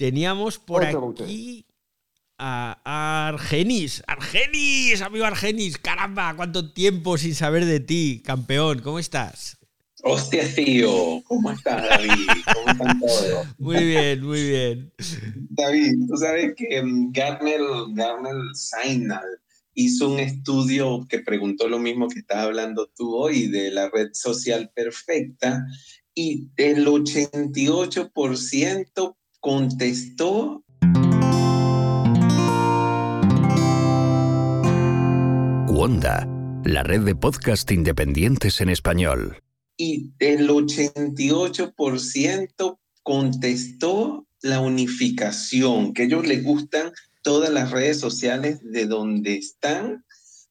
Teníamos por aquí a Argenis. Argenis, amigo Argenis. Caramba, cuánto tiempo sin saber de ti, campeón. ¿Cómo estás? Hostia, tío. ¿Cómo estás, David? ¿Cómo están todos? Muy bien, muy bien. David, tú sabes que Garner, Garner Sainal hizo un estudio que preguntó lo mismo que estás hablando tú hoy de la red social perfecta y el 88% contestó Wanda, la red de podcast independientes en español. Y el 88% contestó la unificación, que a ellos les gustan todas las redes sociales de donde están,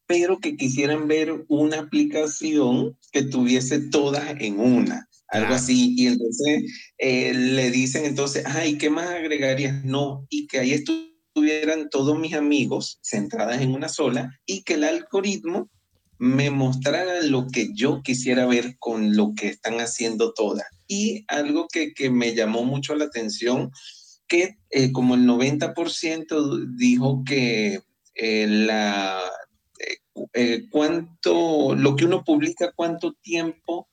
pero que quisieran ver una aplicación que tuviese todas en una algo así. Y entonces eh, le dicen entonces, ay, ¿qué más agregarías? No, y que ahí estuvo tuvieran todos mis amigos centradas en una sola y que el algoritmo me mostrara lo que yo quisiera ver con lo que están haciendo todas. Y algo que, que me llamó mucho la atención, que eh, como el 90% dijo que eh, la, cuánto, lo que uno publica, cuánto tiempo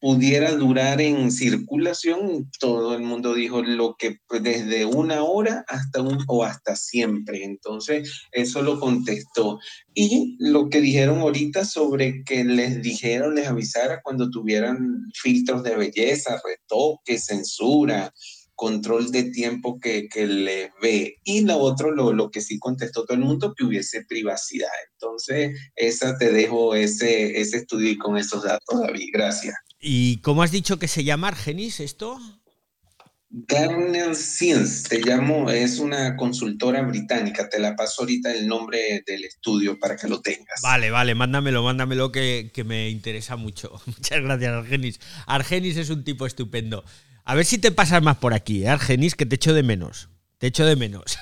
pudiera durar en circulación, todo el mundo dijo lo que pues, desde una hora hasta un o hasta siempre. Entonces, eso lo contestó. Y lo que dijeron ahorita sobre que les dijeron, les avisara cuando tuvieran filtros de belleza, retoque, censura, control de tiempo que, que les ve. Y lo otro, lo, lo que sí contestó todo el mundo, que hubiese privacidad. Entonces, esa te dejo ese, ese estudio con esos datos, David. Gracias. ¿Y cómo has dicho que se llama Argenis esto? Garner Science, te llamo, es una consultora británica, te la paso ahorita el nombre del estudio para que lo tengas. Vale, vale, mándamelo, mándamelo que, que me interesa mucho. Muchas gracias, Argenis. Argenis es un tipo estupendo. A ver si te pasas más por aquí, ¿eh, Argenis, que te echo de menos. Te echo de menos.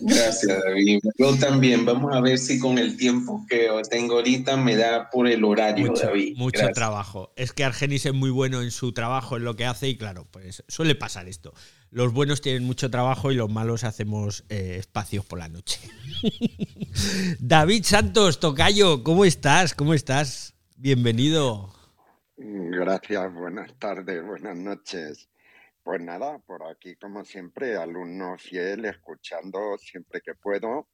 Gracias, David. Yo también. Vamos a ver si con el tiempo que tengo ahorita me da por el horario, mucho, David. Mucho trabajo. Es que Argenis es muy bueno en su trabajo, en lo que hace, y claro, pues suele pasar esto. Los buenos tienen mucho trabajo y los malos hacemos eh, espacios por la noche. David Santos, Tocayo, ¿cómo estás? ¿Cómo estás? Bienvenido. Gracias, buenas tardes, buenas noches. Pues nada, por aquí como siempre, alumno fiel, escuchando siempre que puedo.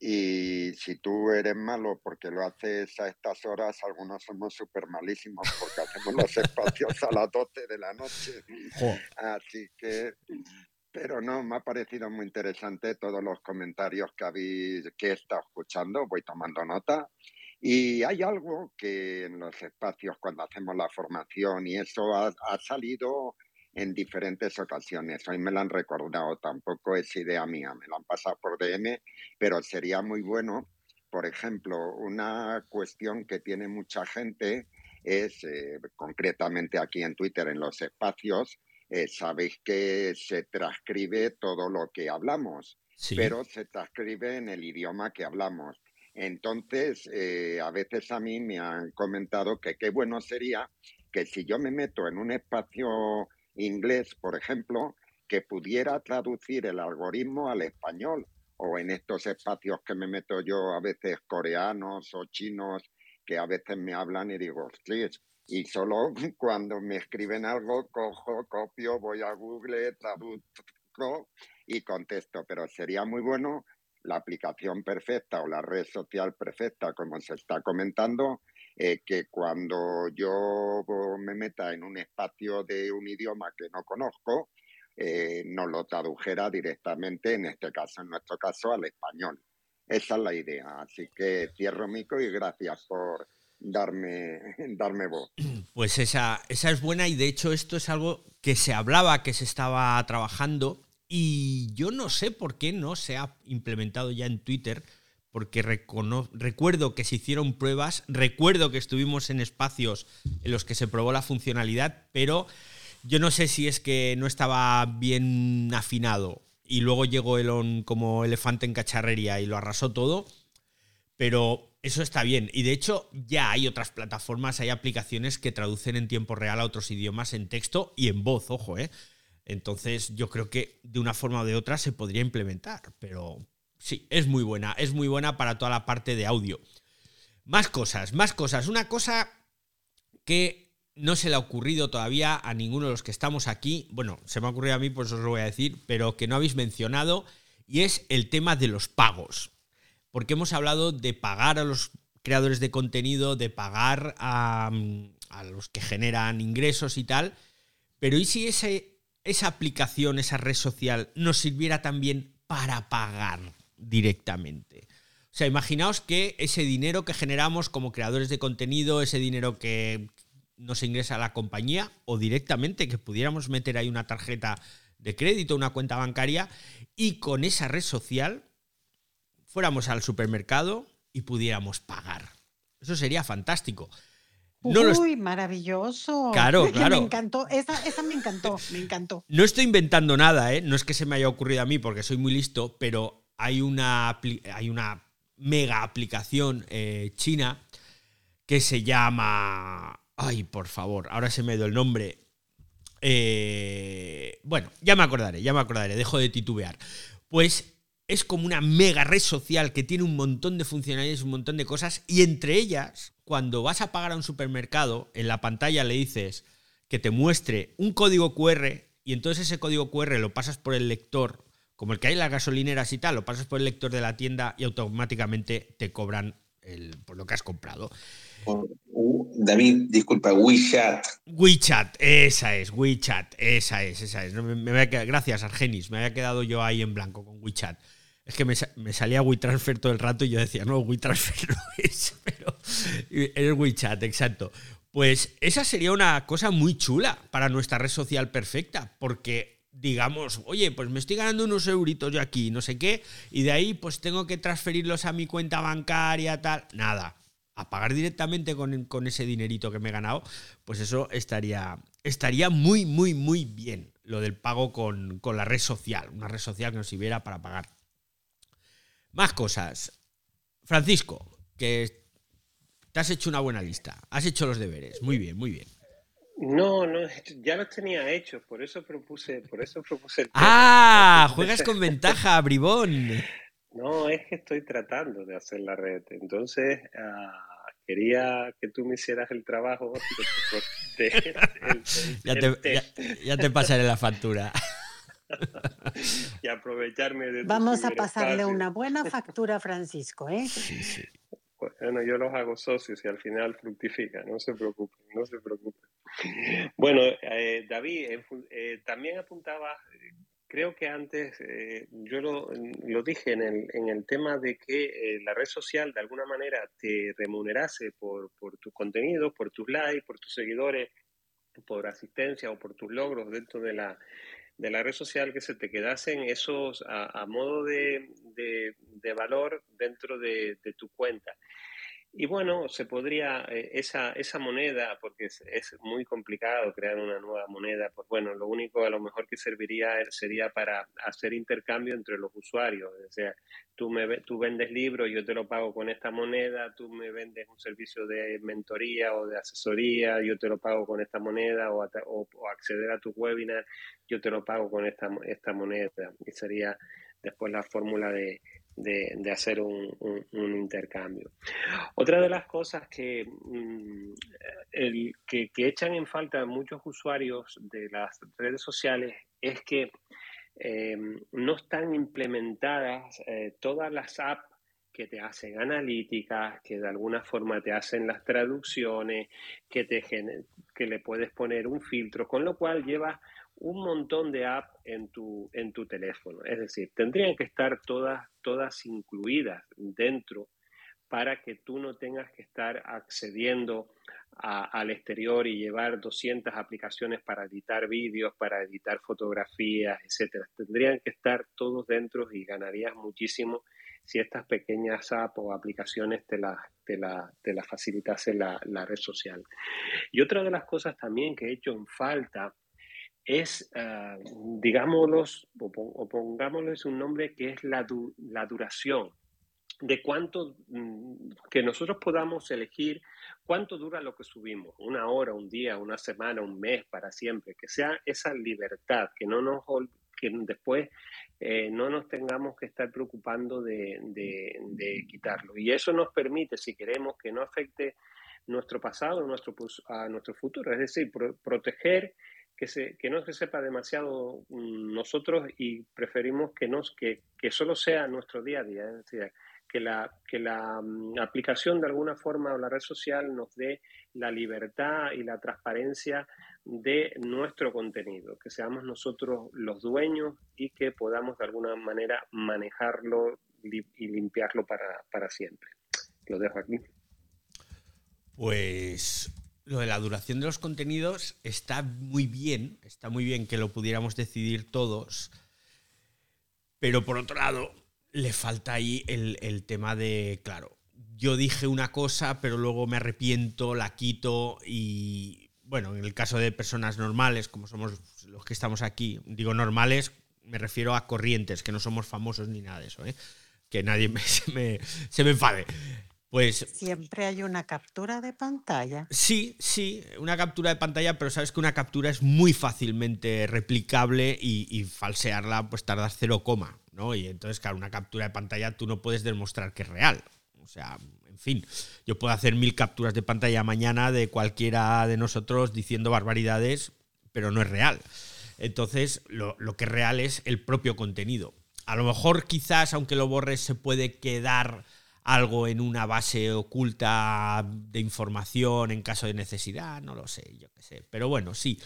Y si tú eres malo porque lo haces a estas horas, algunos somos súper malísimos porque hacemos los espacios a las 12 de la noche. Así que, pero no, me ha parecido muy interesante todos los comentarios que habéis, que he estado escuchando, voy tomando nota. Y hay algo que en los espacios, cuando hacemos la formación y eso ha, ha salido en diferentes ocasiones. Hoy me lo han recordado, tampoco es idea mía, me lo han pasado por DM, pero sería muy bueno, por ejemplo, una cuestión que tiene mucha gente es, eh, concretamente aquí en Twitter, en los espacios, eh, sabéis que se transcribe todo lo que hablamos, pero se transcribe en el idioma que hablamos. Entonces, eh, a veces a mí me han comentado que qué bueno sería que si yo me meto en un espacio inglés, por ejemplo, que pudiera traducir el algoritmo al español o en estos espacios que me meto yo a veces coreanos o chinos que a veces me hablan y digo, hostias, y solo cuando me escriben algo cojo, copio, voy a Google, traduzco y contesto, pero sería muy bueno la aplicación perfecta o la red social perfecta, como se está comentando, eh, que cuando yo me meta en un espacio de un idioma que no conozco, eh, no lo tradujera directamente, en este caso, en nuestro caso, al español. Esa es la idea. Así que cierro mico y gracias por darme, darme voz. Pues esa, esa es buena y de hecho esto es algo que se hablaba, que se estaba trabajando y yo no sé por qué no se ha implementado ya en Twitter porque recuerdo que se hicieron pruebas, recuerdo que estuvimos en espacios en los que se probó la funcionalidad, pero yo no sé si es que no estaba bien afinado y luego llegó Elon como elefante en cacharrería y lo arrasó todo, pero eso está bien. Y de hecho ya hay otras plataformas, hay aplicaciones que traducen en tiempo real a otros idiomas en texto y en voz, ojo, ¿eh? Entonces yo creo que de una forma o de otra se podría implementar, pero sí, es muy buena, es muy buena para toda la parte de audio. Más cosas, más cosas. Una cosa que no se le ha ocurrido todavía a ninguno de los que estamos aquí, bueno, se me ha ocurrido a mí, pues os lo voy a decir, pero que no habéis mencionado, y es el tema de los pagos. Porque hemos hablado de pagar a los creadores de contenido, de pagar a, a los que generan ingresos y tal, pero ¿y si ese, esa aplicación, esa red social, nos sirviera también para pagar directamente? O sea, imaginaos que ese dinero que generamos como creadores de contenido, ese dinero que nos ingresa a la compañía o directamente que pudiéramos meter ahí una tarjeta de crédito, una cuenta bancaria y con esa red social fuéramos al supermercado y pudiéramos pagar. Eso sería fantástico. Uy, maravilloso. Claro, claro. Me encantó, esa, esa, me encantó, me encantó. No estoy inventando nada, ¿eh? No es que se me haya ocurrido a mí porque soy muy listo, pero hay una, hay una mega aplicación eh, china que se llama... Ay, por favor, ahora se me dio el nombre. Eh, bueno, ya me acordaré, ya me acordaré, dejo de titubear. Pues es como una mega red social que tiene un montón de funcionalidades, un montón de cosas, y entre ellas, cuando vas a pagar a un supermercado, en la pantalla le dices que te muestre un código QR, y entonces ese código QR lo pasas por el lector, como el que hay en las gasolineras y tal, lo pasas por el lector de la tienda y automáticamente te cobran el, por lo que has comprado. David, disculpa, WeChat. WeChat, esa es, WeChat, esa es, esa es. Me, gracias, Argenis, me había quedado yo ahí en blanco con WeChat. Es que me, salía WeTransfer todo el rato y yo decía, no, WeTransfer no es, es WeChat, exacto. Pues esa sería una cosa muy chula para nuestra red social perfecta, porque digamos, oye, pues me estoy ganando unos euritos yo aquí, no sé qué, y de ahí pues tengo que transferirlos a mi cuenta bancaria, tal, nada a pagar directamente con, ese dinerito que me he ganado, pues eso estaría, estaría muy, muy, muy bien, lo del pago con, la red social, una red social que nos sirviera para pagar. Más cosas. Francisco, que te has hecho una buena lista, has hecho los deberes, muy bien, muy bien. No, no, ya los tenía hechos, por eso propuse, por eso propuse Ah, juegas con ventaja, bribón. No, es que estoy tratando de hacer la red. Entonces, ah, quería que tú me hicieras el trabajo. ya, te, pasaré la factura. y aprovecharme de Vamos a pasarle una buena factura a Francisco, ¿eh? Sí, sí. Bueno, yo los hago socios y al final fructifica, no se preocupen, no se preocupen. Bueno, eh, David, eh, también apuntaba creo que antes eh, yo lo, dije en el, en el, tema de que la red social de alguna manera te remunerase por, por tus contenidos, por tus likes, por tus seguidores, por asistencia o por tus logros dentro de la, de la red social, que se te quedasen esos a, modo de, de, valor dentro de, de tu cuenta. Y bueno, se podría, eh, esa, esa moneda, porque es, muy complicado crear una nueva moneda, pues bueno, lo único a lo mejor que serviría sería para hacer intercambio entre los usuarios. O sea, tú, me, tú vendes libros, yo te lo pago con esta moneda, tú me vendes un servicio de mentoría o de asesoría, yo te lo pago con esta moneda, o, o, acceder a tu webinar, yo te lo pago con esta, esta moneda. Y sería después la fórmula de, de, hacer un, intercambio. Otra de las cosas que, mm, el, que, echan en falta muchos usuarios de las redes sociales es que em, no están implementadas eh, todas las apps que te hacen analíticas, que de alguna forma te hacen las traducciones, que, te, que le puedes poner un filtro, con lo cual llevas un montón de apps en tu, en tu teléfono. Es decir, tendrían que estar todas, todas incluidas dentro para que tú no tengas que estar accediendo al exterior y llevar 200 aplicaciones para editar vídeos, para editar fotografías, etc. Tendrían que estar todos dentro y ganarías muchísimo si estas pequeñas apps o aplicaciones te las te la, te la facilitase la, la red social. Y otra de las cosas también que he hecho en falta es, uh, digámoslos, o, pongámosles un nombre que es la, la duración. de cuánto, mm, que nosotros podamos elegir cuánto dura lo que subimos, una hora, un día, una semana, un mes, para siempre, que sea esa libertad, que no nos que después eh, no nos tengamos que estar preocupando de, de, quitarlo. Y eso nos permite, si queremos que no afecte nuestro pasado nuestro, a nuestro futuro, es decir, proteger que, se, que no se sepa demasiado mm, nosotros y preferimos que, nos, que, que solo sea nuestro día a día. Es decir, que la, que la mm, aplicación de alguna forma o la red social nos dé la libertad y la transparencia de nuestro contenido, que seamos nosotros los dueños y que podamos de alguna manera manejarlo y limpiarlo para, para siempre. Lo dejo aquí. Pues lo de la duración de los contenidos está muy bien, está muy bien que lo pudiéramos decidir todos, pero por otro lado, le falta ahí el, tema de, claro, yo dije una cosa, pero luego me arrepiento, la quito y, bueno, en el caso de personas normales, como somos los que estamos aquí, digo normales, me refiero a corrientes, que no somos famosos ni nada de eso, ¿eh? que nadie se, me, se me enfade. Pues siempre hay una captura de pantalla. Sí, sí, una captura de pantalla, pero sabes que una captura es muy fácilmente replicable y, y falsearla pues tardas cero coma. Y entonces, claro, una captura de pantalla tú no puedes demostrar que es real. O sea, en fin, yo puedo hacer mil capturas de pantalla mañana de cualquiera de nosotros diciendo barbaridades, pero no es real. Entonces, lo, que es real es el propio contenido. A lo mejor quizás, aunque lo borres, se puede quedar algo en una base oculta de información en caso de necesidad, no lo sé, yo qué sé. Pero bueno, sí,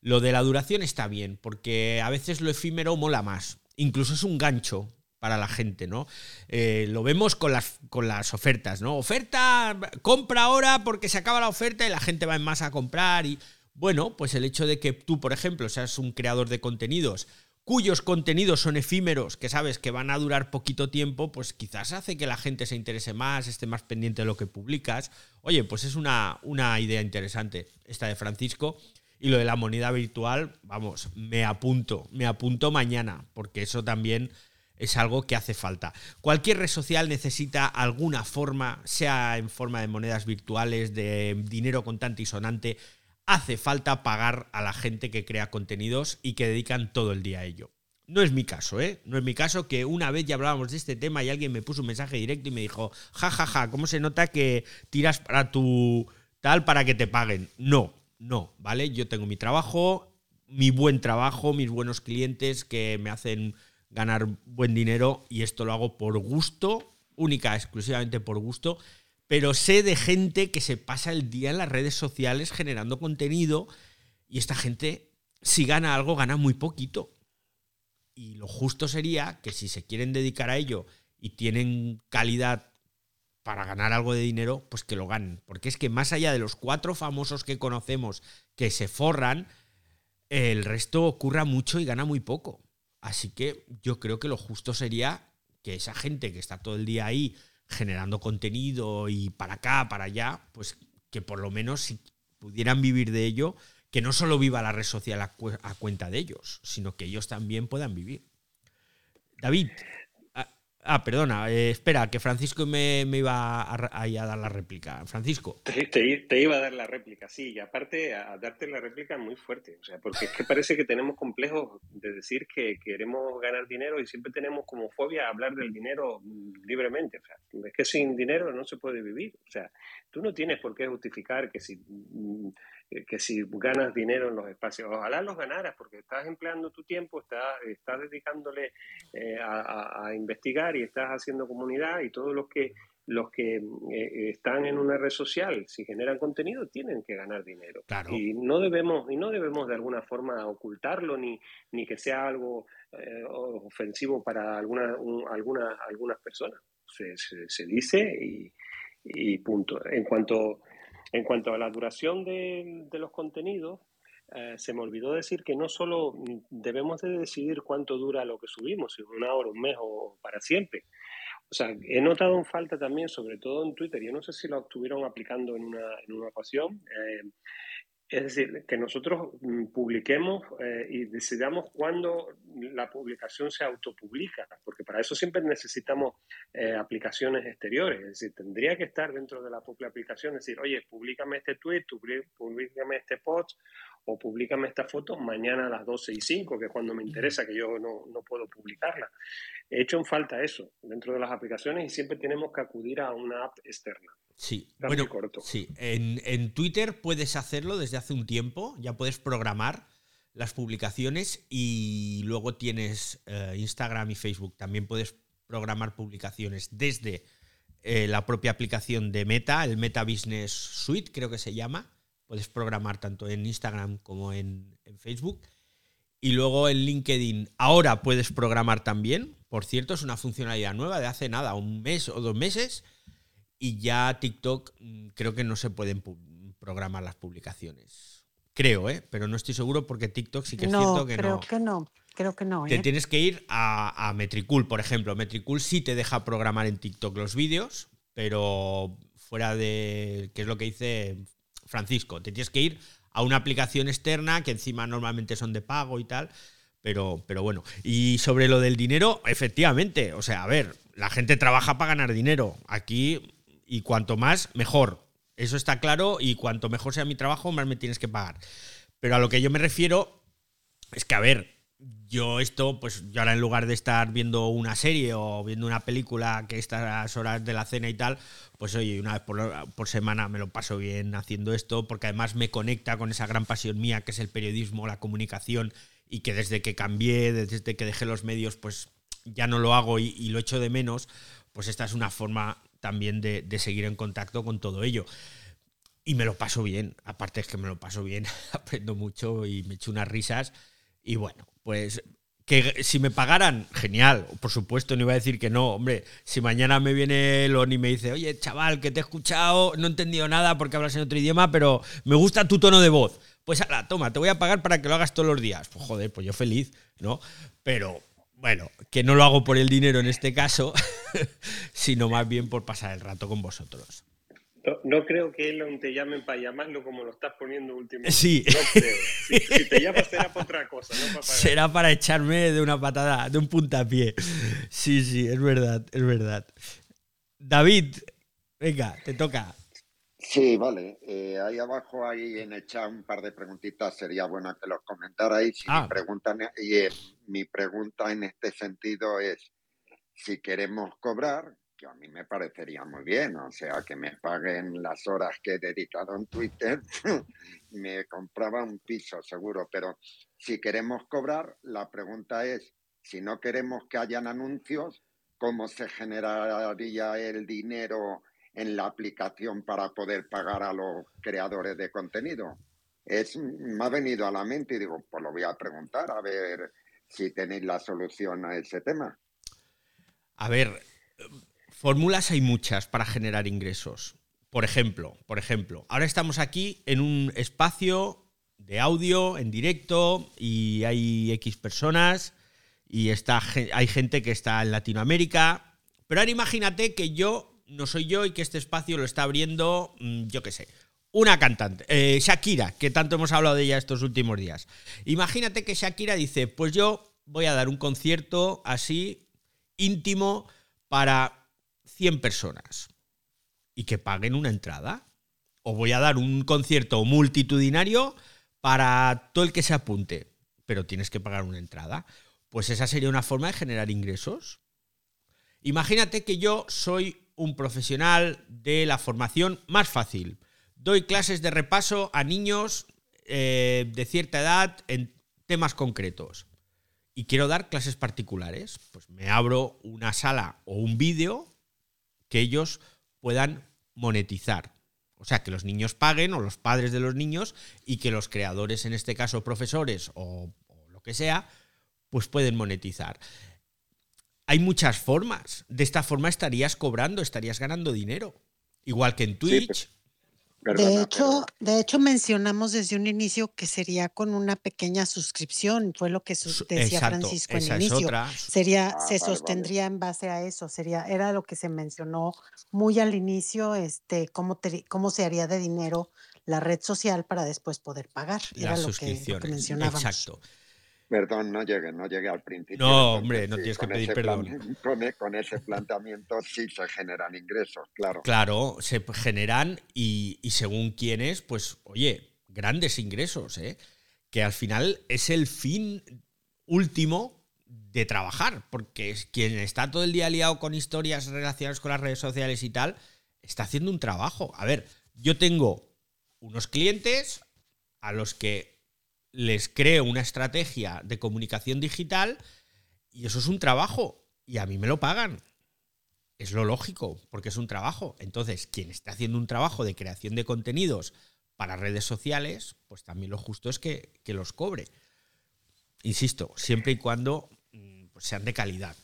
lo de la duración está bien, porque a veces lo efímero mola más incluso es un gancho para la gente, ¿no? Eh, lo vemos con las, con las ofertas, ¿no? Oferta, compra ahora porque se acaba la oferta y la gente va en masa a comprar y... Bueno, pues el hecho de que tú, por ejemplo, seas un creador de contenidos cuyos contenidos son efímeros, que sabes que van a durar poquito tiempo, pues quizás hace que la gente se interese más, esté más pendiente de lo que publicas. Oye, pues es una, una idea interesante esta de Francisco. Y lo de la moneda virtual, vamos, me apunto, me apunto mañana, porque eso también es algo que hace falta. Cualquier red social necesita alguna forma, sea en forma de monedas virtuales, de dinero contante y sonante, hace falta pagar a la gente que crea contenidos y que dedican todo el día a ello. No es mi caso, ¿eh? No es mi caso que una vez ya hablábamos de este tema y alguien me puso un mensaje directo y me dijo, ja, ja, ja, ¿cómo se nota que tiras para tu tal para que te paguen? No, no, ¿vale? Yo tengo mi trabajo, mi buen trabajo, mis buenos clientes que me hacen ganar buen dinero y esto lo hago por gusto, única, exclusivamente por gusto, pero sé de gente que se pasa el día en las redes sociales generando contenido y esta gente, si gana algo, gana muy poquito. Y lo justo sería que si se quieren dedicar a ello y tienen calidad para ganar algo de dinero, pues que lo ganen. Porque es que más allá de los cuatro famosos que conocemos que se forran, el resto ocurra mucho y gana muy poco. Así que yo creo que lo justo sería que esa gente que está todo el día ahí generando contenido y para acá, para allá, pues que por lo menos si pudieran vivir de ello, que no solo viva la red social a, a cuenta de ellos, sino que ellos también puedan vivir. David, Ah, perdona, eh, espera, que Francisco me, iba a, a, dar la réplica. Francisco. Te, iba a dar la réplica, sí, y aparte a, darte la réplica muy fuerte, o sea, porque es que parece que tenemos complejos de decir que queremos ganar dinero y siempre tenemos como fobia hablar del dinero libremente, o sea, es que sin dinero no se puede vivir, o sea, tú no tienes por qué justificar que si que si ganas dinero en los espacios, ojalá los ganaras, porque estás empleando tu tiempo, estás, estás dedicándole eh, a, investigar y estás haciendo comunidad y todos los que los que eh, están en una red social, si generan contenido, tienen que ganar dinero. Y no debemos, y no debemos de alguna forma ocultarlo ni, ni que sea algo eh, ofensivo para alguna, alguna, algunas personas. Se, se, dice y, y punto. En cuanto en cuanto a la duración de, los contenidos, eh, se me olvidó decir que no solo debemos de decidir cuánto dura lo que subimos, si una hora, un mes o para siempre. O sea, he notado en falta también, sobre todo en Twitter, yo no sé si lo estuvieron aplicando en una, en una ocasión, eh, es decir, que nosotros publiquemos eh, y decidamos cuándo la publicación se autopublica, porque Para eso siempre necesitamos eh, aplicaciones exteriores, es decir, tendría que estar dentro de la propia aplicación, decir, oye, públicame este tweet, públicame este post o públicame esta foto mañana a las 12 y 5, que es cuando me interesa, que yo no, no puedo publicarla. He hecho en falta eso dentro de las aplicaciones y siempre tenemos que acudir a una app externa. Sí, bueno, sí. En, en, Twitter puedes hacerlo desde hace un tiempo, ya puedes programar las publicaciones y luego tienes eh, Instagram y Facebook. También puedes programar publicaciones desde eh, la propia aplicación de Meta, el Meta Business Suite creo que se llama. Puedes programar tanto en Instagram como en, en Facebook. Y luego en LinkedIn ahora puedes programar también. Por cierto, es una funcionalidad nueva de hace nada, un mes o dos meses. Y ya TikTok mm, creo que no se pueden programar las publicaciones Creo, ¿eh? Pero no estoy seguro porque TikTok sí que es cierto que creo no. que no. Creo que no. Te ¿eh? tienes que ir a, Metricool, por ejemplo. Metricool sí te deja programar en TikTok los vídeos, pero fuera de. ¿Qué es lo que dice Francisco? Te tienes que ir a una aplicación externa que encima normalmente son de pago y tal. Pero, pero bueno. Y sobre lo del dinero, efectivamente. O sea, a ver, la gente trabaja para ganar dinero. Aquí, y cuanto más, mejor. Eso está claro y cuanto mejor sea mi trabajo, más me tienes que pagar. Pero a lo que yo me refiero es que, a ver, yo esto, pues yo ahora en lugar de estar viendo una serie o viendo una película que estas horas de la cena y tal, pues oye, una vez por, por, semana me lo paso bien haciendo esto, porque además me conecta con esa gran pasión mía que es el periodismo, la comunicación, y que desde que cambié, desde que dejé los medios, pues ya no lo hago y, lo echo de menos, pues esta es una forma también de, seguir en contacto con todo ello. Y me lo paso bien, aparte es que me lo paso bien, aprendo mucho y me echo unas risas. Y bueno, pues que si me pagaran, genial, por supuesto, no iba a decir que no. Hombre, si mañana me viene Lon y me dice, oye, chaval, que te he escuchado, no he entendido nada porque hablas en otro idioma, pero me gusta tu tono de voz. Pues ahora, toma, te voy a pagar para que lo hagas todos los días. Pues joder, pues yo feliz, ¿no? Pero bueno, que no lo hago por el dinero en este caso, sino más bien por pasar el rato con vosotros. No, creo que Elon te llamen para llamarlo como lo estás poniendo últimamente. Sí. No creo. Si, te llamas será para otra cosa, no para Será para echarme de una patada, de un puntapié. Sí, sí, es verdad, es verdad. David, venga, te toca. Sí, vale. Eh, ahí abajo, ahí en el chat, un par de preguntitas. Sería bueno que los comentarais. Si ah. preguntan, y eh, mi pregunta en este sentido es, si queremos cobrar, que a mí me parecería muy bien, o sea, que me paguen las horas que he dedicado en Twitter, me compraba un piso seguro, pero si queremos cobrar, la pregunta es, si no queremos que hayan anuncios, ¿cómo se generaría el dinero en la aplicación para poder pagar a los creadores de contenido? Es, me ha venido a la mente y digo, pues lo voy a preguntar a ver si tenéis la solución a ese tema. A ver, fórmulas hay muchas para generar ingresos. Por ejemplo, por ejemplo, ahora estamos aquí en un espacio de audio en directo y hay X personas y está, hay gente que está en Latinoamérica. Pero ahora imagínate que yo no soy yo y que este espacio lo está abriendo, mm, yo qué sé, una cantante, eh, Shakira, que tanto hemos hablado de ella estos últimos días. Imagínate que Shakira dice, pues yo voy a dar un concierto así íntimo para 100 personas y que paguen una entrada. O voy a dar un concierto multitudinario para todo el que se apunte, pero tienes que pagar una entrada. Pues esa sería una forma de generar ingresos. Imagínate que yo soy un profesional de la formación más fácil. Doy clases de repaso a niños eh, de cierta edad en temas concretos. Y quiero dar clases particulares. Pues me abro una sala o un vídeo que ellos puedan monetizar. O sea, que los niños paguen o los padres de los niños y que los creadores, en este caso profesores o, lo que sea, pues pueden monetizar. Hay muchas formas. De esta forma estarías cobrando, estarías ganando dinero. Igual que en Twitch de, hecho, de hecho, mencionamos desde un inicio que sería con una pequeña suscripción, fue lo que decía Francisco en el inicio. Sería, ah, se sostendría en base a eso, sería, era lo que se mencionó muy al inicio, este, cómo, cómo se haría de dinero la red social para después poder pagar. Era lo que, mencionábamos. Exacto. Perdón, no llegué, no llegué al principio. No, hombre, no tienes que pedir perdón. E, con, ese planteamiento sí se generan ingresos, claro. Claro, se generan y, y según quiénes, pues, oye, grandes ingresos, ¿eh? Que al final es el fin último de trabajar, porque quien está todo el día liado con historias relacionadas con las redes sociales y tal, está haciendo un trabajo. A ver, yo tengo unos clientes a los que les creo una estrategia de comunicación digital y eso es un trabajo y a mí me lo pagan. Es lo lógico, porque es un trabajo. Entonces, quien está haciendo un trabajo de creación de contenidos para redes sociales, pues también lo justo es que, los cobre. Insisto, siempre y cuando mm, pues, sean de calidad.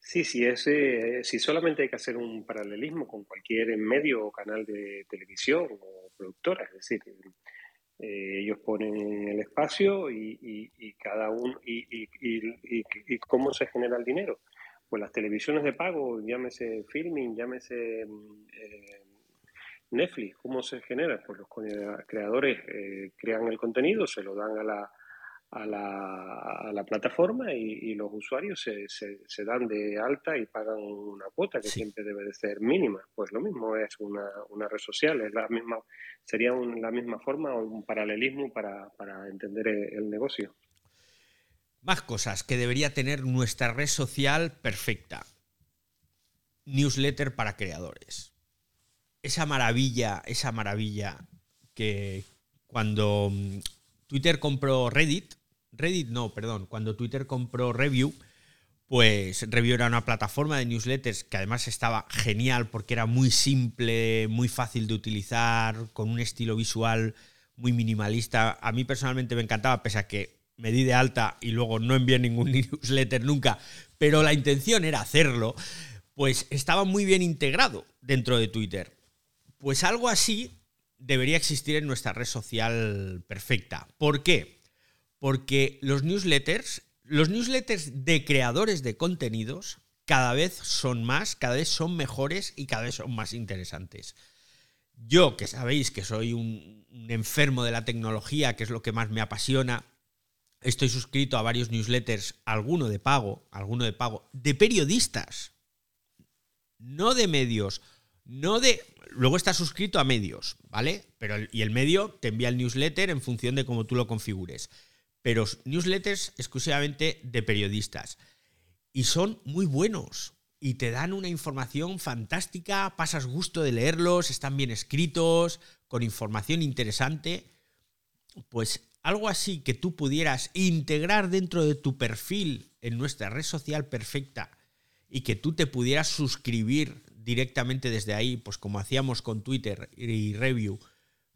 Sí, sí, ese, si solamente hay que hacer un paralelismo con cualquier medio o canal de televisión o productora, es decir, eh, ellos ponen el espacio y, cada uno y, cómo se genera el dinero. Pues las televisiones de pago, llámese filming, llámese mm, eh, Netflix, ¿cómo se genera? Pues los creadores eh, crean el contenido, se lo dan a la, a la, a la plataforma y, los usuarios se, se, dan de alta y pagan una cuota que siempre debe de ser mínima. Pues lo mismo es una, una red social, es la misma, sería la misma forma o un paralelismo para, para entender el, negocio. Más cosas que debería tener nuestra red social perfecta. Newsletter para creadores. Esa maravilla, esa maravilla que cuando mm, Twitter compró Reddit, Reddit no, perdón, cuando Twitter compró Review, pues Review era una plataforma de newsletters que además estaba genial porque era muy simple, muy fácil de utilizar, con un estilo visual muy minimalista. A mí personalmente me encantaba, pese a que me di de alta y luego no envié ningún newsletter nunca, pero la intención era hacerlo, pues estaba muy bien integrado dentro de Twitter. Pues algo así debería existir en nuestra red social perfecta. ¿Por qué? Porque los newsletters, los newsletters de creadores de contenidos cada vez son más, cada vez son mejores y cada vez son más interesantes. Yo, que sabéis que soy un, enfermo de la tecnología, que es lo que más me apasiona, estoy suscrito a varios newsletters, alguno de pago, alguno de pago, de periodistas, no de medios, no de... Luego está suscrito a medios, ¿vale? Pero y el medio te envía el newsletter en función de cómo tú lo configures pero newsletters exclusivamente de periodistas. Y son muy buenos y te dan una información fantástica, pasas gusto de leerlos, están bien escritos, con información interesante. Pues algo así que tú pudieras integrar dentro de tu perfil en nuestra red social perfecta y que tú te pudieras suscribir directamente desde ahí, pues como hacíamos con Twitter y Review,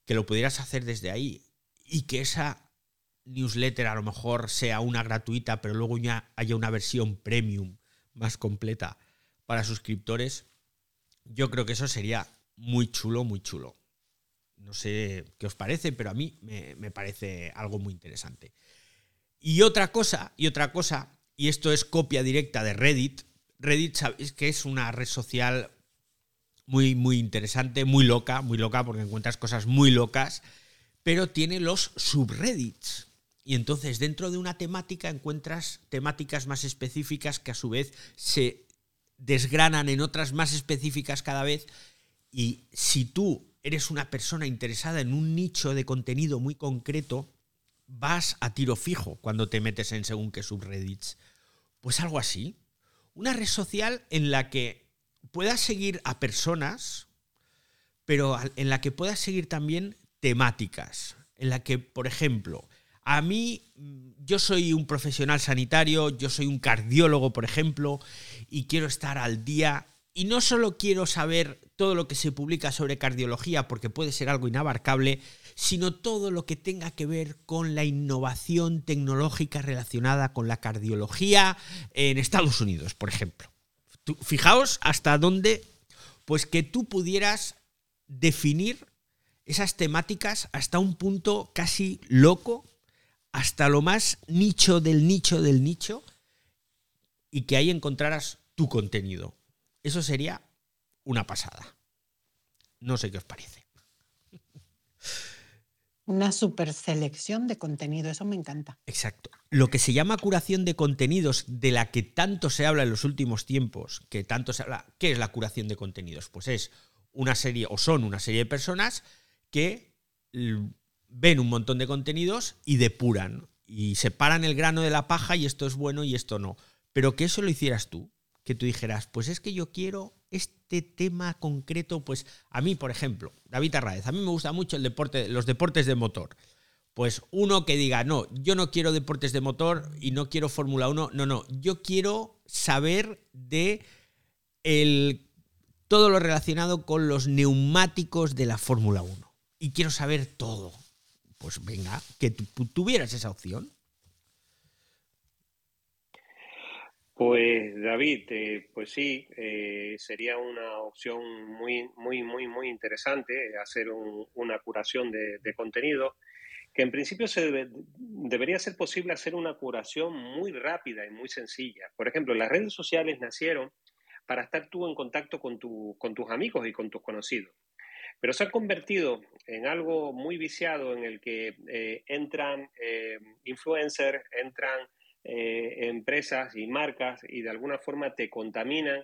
que lo pudieras hacer desde ahí y que esa newsletter a lo mejor sea una gratuita, pero luego ya haya una versión premium más completa para suscriptores, yo creo que eso sería muy chulo, muy chulo. No sé qué os parece, pero a mí me, parece algo muy interesante. Y otra cosa, y otra cosa, y esto es copia directa de Reddit. Reddit sabéis que es una red social muy, muy interesante, muy loca, muy loca porque encuentras cosas muy locas, pero tiene los subreddits. Y entonces dentro de una temática encuentras temáticas más específicas que a su vez se desgranan en otras más específicas cada vez. Y si tú eres una persona interesada en un nicho de contenido muy concreto, vas a tiro fijo cuando te metes en según qué subreddits. Pues algo así. Una red social en la que puedas seguir a personas, pero en la que puedas seguir también temáticas. En la que, por ejemplo, a mí, yo soy un profesional sanitario, yo soy un cardiólogo, por ejemplo, y quiero estar al día. Y no solo quiero saber todo lo que se publica sobre cardiología, porque puede ser algo inabarcable, sino todo lo que tenga que ver con la innovación tecnológica relacionada con la cardiología en Estados Unidos, por ejemplo. fijaos hasta dónde, pues que tú pudieras definir esas temáticas hasta un punto casi loco hasta lo más nicho del nicho del nicho y que ahí encontraras tu contenido. Eso sería una pasada. No sé qué os parece. Una super selección de contenido, eso me encanta. Exacto. Lo que se llama curación de contenidos, de la que tanto se habla en los últimos tiempos, que tanto se habla, ¿qué es la curación de contenidos? Pues es una serie, o son una serie de personas que ven un montón de contenidos y depuran, y separan el grano de la paja y esto es bueno y esto no. Pero que eso lo hicieras tú, que tú dijeras, pues es que yo quiero este tema concreto, pues a mí, por ejemplo, David Arraez, a mí me gusta mucho el deporte, los deportes de motor. Pues uno que diga, no, yo no quiero deportes de motor y no quiero Fórmula 1, no, no, yo quiero saber de el, todo lo relacionado con los neumáticos de la Fórmula 1. Y quiero saber todo. Pues venga, que tuvieras esa opción. Pues David, eh, pues sí, eh, sería una opción muy, muy, muy, muy interesante hacer una curación de, contenido, que en principio se debería ser posible hacer una curación muy rápida y muy sencilla. Por ejemplo, las redes sociales nacieron para estar tú en contacto con, con tus amigos y con tus conocidos, pero se han convertido en algo muy viciado en el que eh, entran influencers, entran eh, empresas y marcas y de alguna forma te contaminan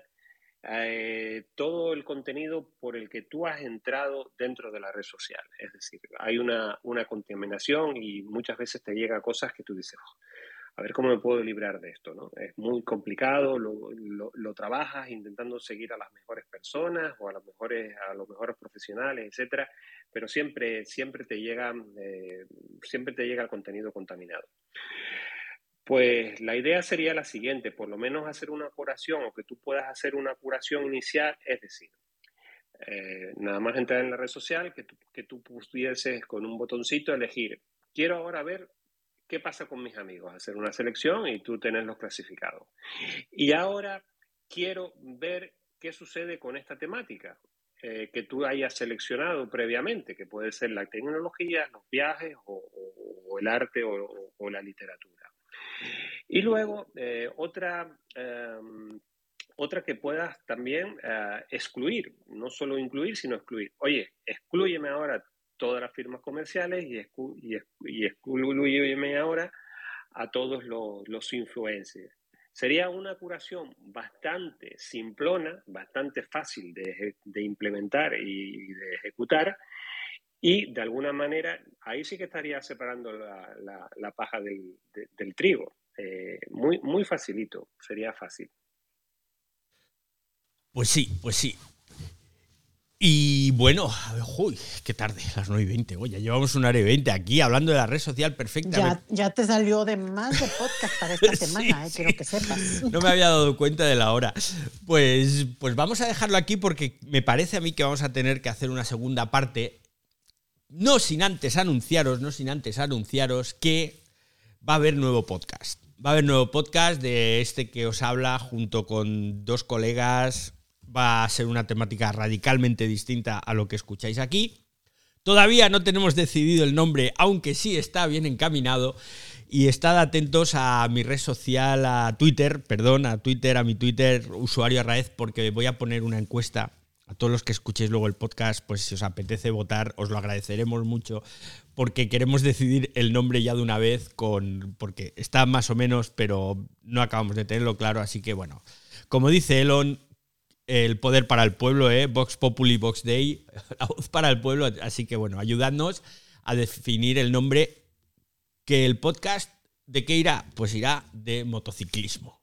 eh, todo el contenido por el que tú has entrado dentro de la red social. Es decir, hay una, contaminación y muchas veces te llega cosas que tú dices, oh, a ver cómo me puedo librar de esto, ¿no? Es muy complicado, lo, trabajas intentando seguir a las mejores personas o a los mejores, a los mejores profesionales, etcétera, pero siempre, siempre te llega, eh, siempre te llega el contenido contaminado. Pues la idea sería la siguiente, por lo menos hacer una curación o que tú puedas hacer una curación inicial, es decir, eh, nada más entrar en la red social, que tú, que tú pudieses con un botoncito elegir, quiero ahora ver qué pasa con mis amigos, hacer una selección y tú tenerlos clasificados. Y ahora quiero ver qué sucede con esta temática eh, que tú hayas seleccionado previamente, que puede ser la tecnología, los viajes o, el arte o la literatura. Y luego, eh, otra, em, otra que puedas también eh, excluir, no solo incluir, sino excluir. Oye, excluyeme ahora todas las firmas comerciales y, excluyeme ahora a todos los, influencers. Sería una curación bastante simplona, bastante fácil de, implementar y de ejecutar, y de alguna manera ahí sí que estaría separando la, paja del, trigo. Eh, muy, muy facilito, sería fácil. Pues sí, pues sí. Y bueno, uy, qué tarde, las 9 y 20. Oye, ya llevamos una hora y 20 aquí hablando de la red social perfecta. Ya, ya te salió de más de podcast para esta semana, eh, quiero que sepas. No me había dado cuenta de la hora. Pues, pues vamos a dejarlo aquí porque me parece a mí que vamos a tener que hacer una segunda parte. No sin antes anunciaros, no sin antes anunciaros que va a haber nuevo podcast. Va a haber nuevo podcast de este que os habla junto con dos colegas. Va a ser una temática radicalmente distinta a lo que escucháis aquí. Todavía no tenemos decidido el nombre, aunque sí está bien encaminado. Y estad atentos a mi red social, a Twitter, perdón, a Twitter, a mi Twitter, usuario Arraez, porque voy a poner una encuesta a todos los que escuchéis luego el podcast, pues si os apetece votar, os lo agradeceremos mucho, porque queremos decidir el nombre ya de una vez, con, porque está más o menos, pero no acabamos de tenerlo claro, así que bueno, como dice Elon, el poder para el pueblo, ¿eh? Vox Populi, Vox Day, la voz para el pueblo, así que bueno, ayudadnos a definir el nombre que el podcast, ¿de qué irá? Pues irá de motociclismo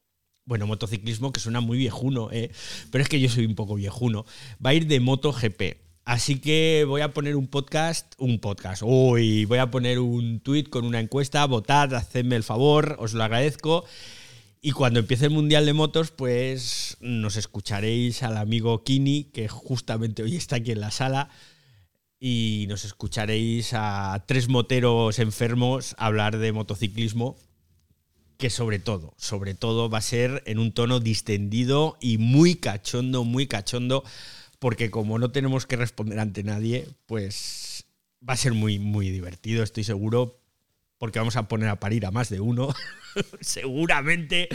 bueno, motociclismo que suena muy viejuno, ¿eh? pero es que yo soy un poco viejuno, va a ir de MotoGP. Así que voy a poner un podcast, un podcast, uy, voy a poner un tweet con una encuesta, votad, hacedme el favor, os lo agradezco. Y cuando empiece el Mundial de Motos, pues nos escucharéis al amigo Kini, que justamente hoy está aquí en la sala, y nos escucharéis a tres moteros enfermos hablar de motociclismo que sobre todo, sobre todo va a ser en un tono distendido y muy cachondo, muy cachondo, porque como no tenemos que responder ante nadie, pues va a ser muy, muy divertido, estoy seguro, porque vamos a poner a parir a más de uno, seguramente,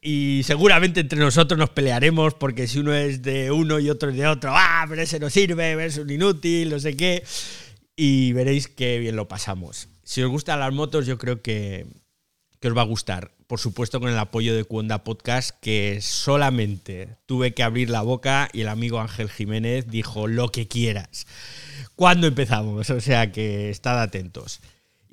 y seguramente entre nosotros nos pelearemos, porque si uno es de uno y otro es de otro, ah, pero ese no sirve, es un inútil, no sé qué. y veréis qué bien lo pasamos. Si os gustan las motos, yo creo que, que os va a gustar. Por supuesto, con el apoyo de Cuonda Podcast, que solamente tuve que abrir la boca y el amigo Ángel Jiménez dijo lo que quieras. ¿Cuándo empezamos? O sea que estad atentos.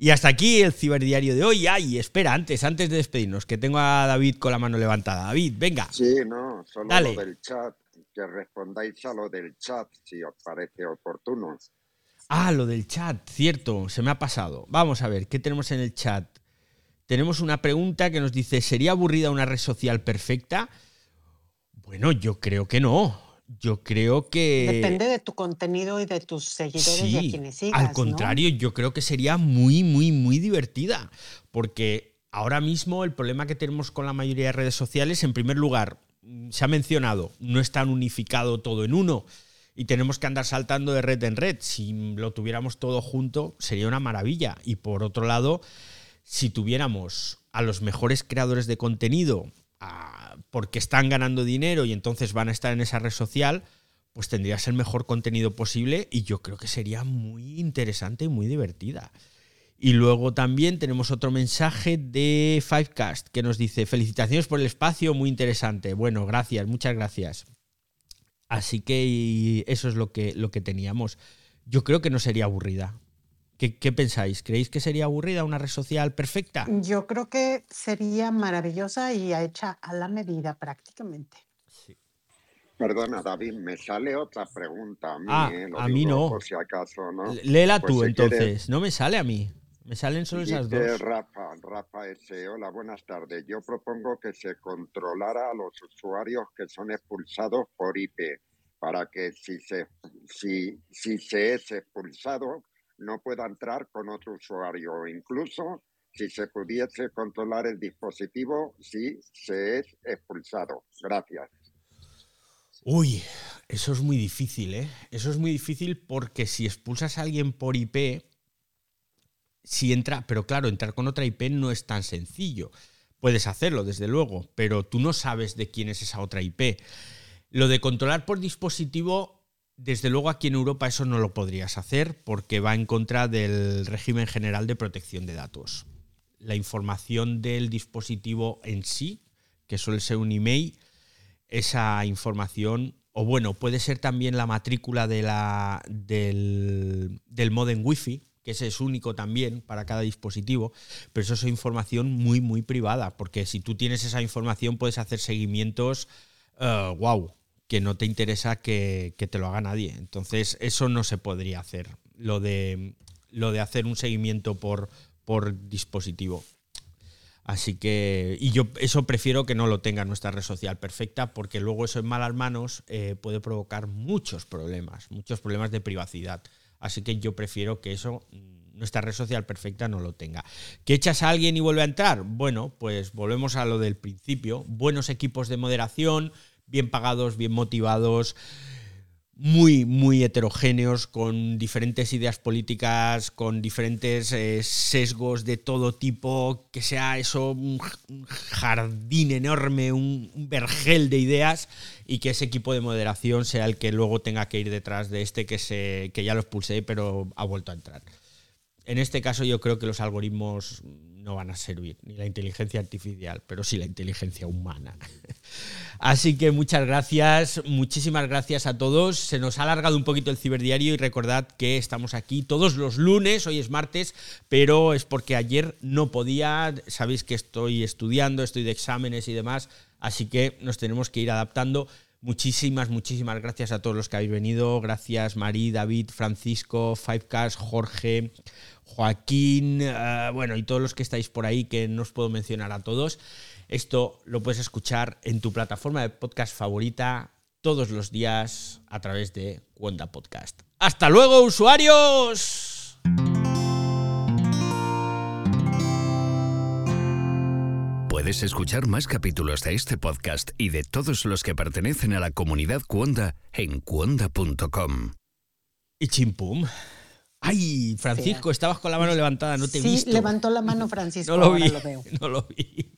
Y hasta aquí el ciberdiario de hoy. Ay, espera, antes, antes de despedirnos, que tengo a David con la mano levantada. David, venga. Sí, no, solo lo del chat, que respondáis a lo del chat, si os parece oportuno. Ah, lo del chat, cierto, se me ha pasado. Vamos a ver, ¿qué tenemos en el chat? Tenemos una pregunta que nos dice, ¿sería aburrida una red social perfecta? Bueno, yo creo que no. Yo creo que. Depende de tu contenido y de tus seguidores y a quienes sigas. Al contrario, yo creo que sería muy, muy, muy divertida. Porque ahora mismo el problema que tenemos con la mayoría de redes sociales, en primer lugar, mm, se ha mencionado, no es tan unificado todo en uno. Y tenemos que andar saltando de red en red. Si lo tuviéramos todo junto, sería una maravilla. Y por otro lado, si tuviéramos a los mejores creadores de contenido porque están ganando dinero y entonces van a estar en esa red social, pues tendrías el mejor contenido posible y yo creo que sería muy interesante y muy divertida. Y luego también tenemos otro mensaje de Fivecast que nos dice, felicitaciones por el espacio, muy interesante. Bueno, gracias, muchas gracias. Así que eso es lo que, lo que teníamos. Yo creo que no sería aburrida. ¿Qué, pensáis? ¿Creéis que sería aburrida una red social perfecta? Yo creo que sería maravillosa y hecha a la medida prácticamente. Sí. Perdona, David, me sale otra pregunta a mí. Ah, eh, a mí no. Por si acaso, ¿no? Léela pues tú entonces. No me sale a mí. Me salen solo esas dos. Rafa, Rafa S. Hola, buenas tardes. Yo propongo que se controlara a los usuarios que son expulsados por IP para que si se, si, si se es expulsado no pueda entrar con otro usuario. Incluso si se pudiese controlar el dispositivo si se es expulsado. Gracias. Uy, eso es muy difícil, ¿eh? Eso es muy difícil porque si expulsas a alguien por IP, si entra, pero claro, entrar con otra IP no es tan sencillo. Puedes hacerlo, desde luego, pero tú no sabes de quién es esa otra IP. Lo de controlar por dispositivo desde luego aquí en Europa eso no lo podrías hacer porque va en contra del régimen general de protección de datos. La información del dispositivo en sí, que suele ser un email, esa información, o bueno, puede ser también la matrícula de la, del, del modem Wi-Fi, que ese es único también para cada dispositivo, pero eso es información muy, muy privada, porque si tú tienes esa información puedes hacer seguimientos, wow, eh, que no te interesa que, te lo haga nadie. Entonces, eso no se podría hacer, lo de, lo de hacer un seguimiento por, por dispositivo. Así que, y yo eso prefiero que no lo tenga nuestra red social perfecta, porque luego eso en malas manos eh, puede provocar muchos problemas, muchos problemas de privacidad. Así que yo prefiero que eso, nuestra red social perfecta, no lo tenga. ¿Que echas a alguien y vuelve a entrar? Bueno, pues volvemos a lo del principio. Buenos equipos de moderación, bien pagados, bien motivados, muy, muy heterogéneos, con diferentes ideas políticas, con diferentes eh, sesgos de todo tipo, que sea eso un, jardín enorme, un, vergel de ideas y que ese equipo de moderación sea el que luego tenga que ir detrás de este que, se, que ya lo expulsé pero ha vuelto a entrar. En este caso yo creo que los algoritmos no van a servir, ni la inteligencia artificial, pero sí la inteligencia humana. Así que muchas gracias, muchísimas gracias a todos. Se nos ha alargado un poquito el ciberdiario y recordad que estamos aquí todos los lunes, hoy es martes, pero es porque ayer no podía, sabéis que estoy estudiando, estoy de exámenes y demás, así que nos tenemos que ir adaptando. Muchísimas, muchísimas gracias a todos los que habéis venido. Gracias, Marí, David, Francisco, Fivecast, Jorge, Joaquín, eh, bueno, y todos los que estáis por ahí, que no os puedo mencionar a todos. Esto lo puedes escuchar en tu plataforma de podcast favorita todos los días a través de Cuenta Podcast. ¡Hasta luego, usuarios! Puedes escuchar más capítulos de este podcast y de todos los que pertenecen a la comunidad Cuonda en cuonda.com. Y chimpum. Ay, Francisco, estabas con la mano levantada, no te he sí, visto. levantó la mano Francisco, no lo vi, lo veo. No lo vi.